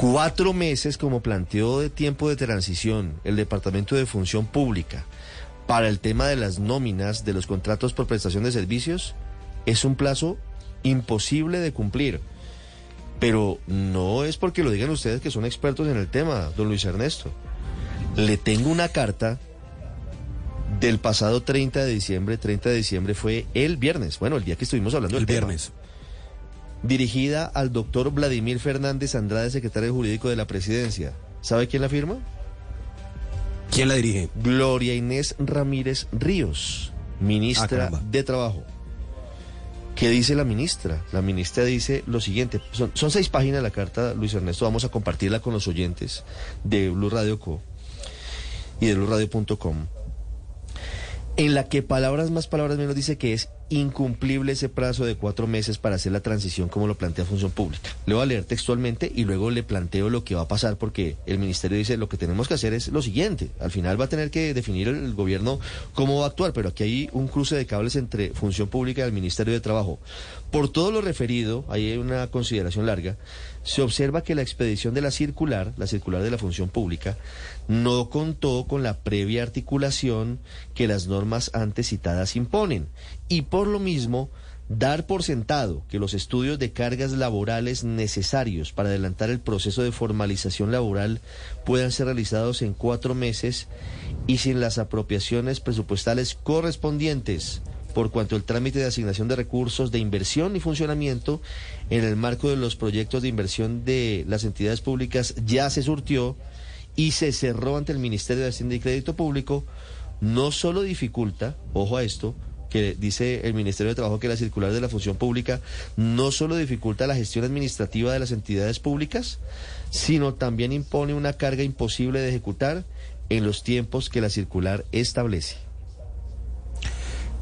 Cuatro meses como planteó de tiempo de transición el Departamento de Función Pública para el tema de las nóminas de los contratos por prestación de servicios es un plazo imposible de cumplir. Pero no es porque lo digan ustedes que son expertos en el tema, don Luis Ernesto. Le tengo una carta del pasado 30 de diciembre. 30 de diciembre fue el viernes, bueno, el día que estuvimos hablando El del tema, viernes. Dirigida al doctor Vladimir Fernández Andrade, secretario jurídico de la presidencia. ¿Sabe quién la firma? ¿Quién la dirige? Gloria Inés Ramírez Ríos, Ah, ministra caramba. de Trabajo. ¿Qué dice la ministra? La ministra dice lo siguiente, son, son seis páginas la carta, Luis Ernesto, vamos a compartirla con los oyentes de Blue Radio Co y de BlueRadio.com, en la que palabras más, palabras menos dice que es incumplible ese plazo de cuatro meses para hacer la transición como lo plantea Función Pública. Le voy a leer textualmente y luego le planteo lo que va a pasar porque el ministerio dice lo que tenemos que hacer es lo siguiente. Al final va a tener que definir el, gobierno cómo va a actuar, pero aquí hay un cruce de cables entre Función Pública y el Ministerio de Trabajo. Por todo lo referido, ahí hay una consideración larga, se observa que la expedición de la circular, la circular de la Función Pública, no contó con la previa articulación que las normas antes citadas imponen y por lo mismo dar por sentado que los estudios de cargas laborales necesarios para adelantar el proceso de formalización laboral puedan ser realizados en cuatro meses y sin las apropiaciones presupuestales correspondientes por cuanto el trámite de asignación de recursos de inversión y funcionamiento en el marco de los proyectos de inversión de las entidades públicas ya se surtió y se cerró ante el Ministerio de Hacienda y Crédito Público, no solo dificulta, ojo a esto, que dice el Ministerio de Trabajo que la circular de la función pública no solo dificulta la gestión administrativa de las entidades públicas, sino también impone una carga imposible de ejecutar en los tiempos que la circular establece.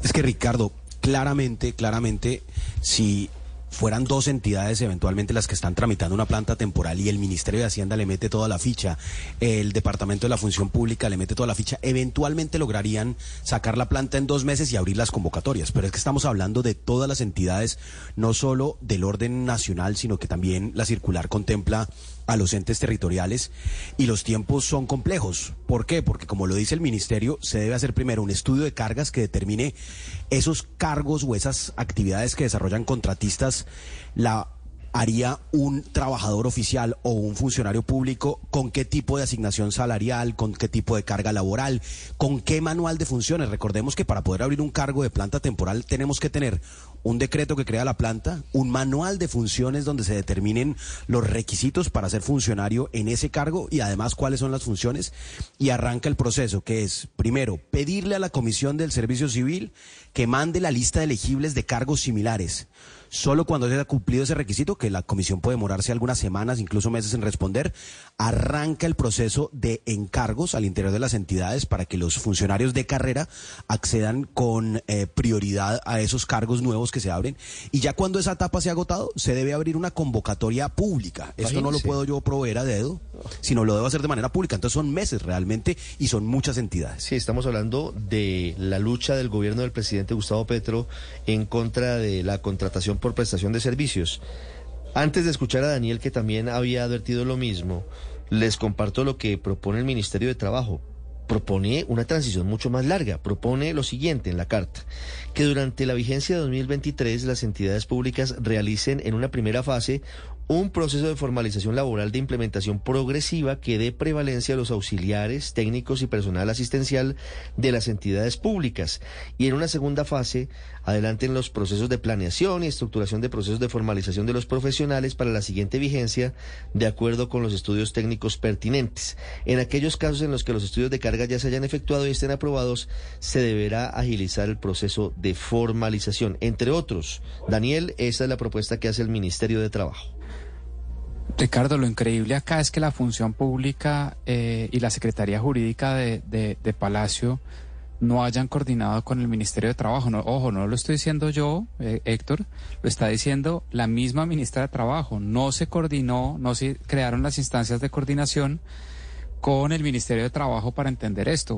Es que Ricardo, claramente, claramente, si fueran dos entidades eventualmente las que están tramitando una planta temporal y el Ministerio de Hacienda le mete toda la ficha, el Departamento de la Función Pública le mete toda la ficha, eventualmente lograrían sacar la planta en dos meses y abrir las convocatorias. Pero es que estamos hablando de todas las entidades, no solo del orden nacional, sino que también la circular contempla a los entes territoriales y los tiempos son complejos. ¿Por qué? Porque como lo dice el ministerio, se debe hacer primero un estudio de cargas que determine esos cargos o esas actividades que desarrollan contratistas, la haría un trabajador oficial o un funcionario público, con qué tipo de asignación salarial, con qué tipo de carga laboral, con qué manual de funciones. Recordemos que para poder abrir un cargo de planta temporal tenemos que tener un decreto que crea la planta, un manual de funciones donde se determinen los requisitos para ser funcionario en ese cargo y además cuáles son las funciones y arranca el proceso que es primero pedirle a la Comisión del Servicio Civil que mande la lista de elegibles de cargos similares. Solo cuando se haya cumplido ese requisito, que la comisión puede demorarse algunas semanas, incluso meses en responder, arranca el proceso de encargos al interior de las entidades para que los funcionarios de carrera accedan con eh, prioridad a esos cargos nuevos que se abren. Y ya cuando esa etapa se ha agotado, se debe abrir una convocatoria pública. Esto no lo puedo yo proveer a dedo, sino lo debo hacer de manera pública. Entonces son meses realmente y son muchas entidades. Sí, estamos hablando de la lucha del gobierno del presidente Gustavo Petro en contra de la contratación por prestación de servicios. Antes de escuchar a Daniel, que también había advertido lo mismo, les comparto lo que propone el Ministerio de Trabajo. Propone una transición mucho más larga. Propone lo siguiente en la carta, que durante la vigencia de 2023 las entidades públicas realicen en una primera fase un proceso de formalización laboral de implementación progresiva que dé prevalencia a los auxiliares, técnicos y personal asistencial de las entidades públicas. Y en una segunda fase, adelanten los procesos de planeación y estructuración de procesos de formalización de los profesionales para la siguiente vigencia, de acuerdo con los estudios técnicos pertinentes. En aquellos casos en los que los estudios de carga ya se hayan efectuado y estén aprobados, se deberá agilizar el proceso de formalización. Entre otros, Daniel, esa es la propuesta que hace el Ministerio de Trabajo. Ricardo, lo increíble acá es que la función pública eh, y la Secretaría Jurídica de, de- de Palacio no hayan coordinado con el Ministerio de Trabajo. No, ojo, no lo estoy diciendo yo, eh, Héctor, lo está diciendo la misma ministra de Trabajo. No se coordinó, no se crearon las instancias de coordinación con el Ministerio de Trabajo para entender esto.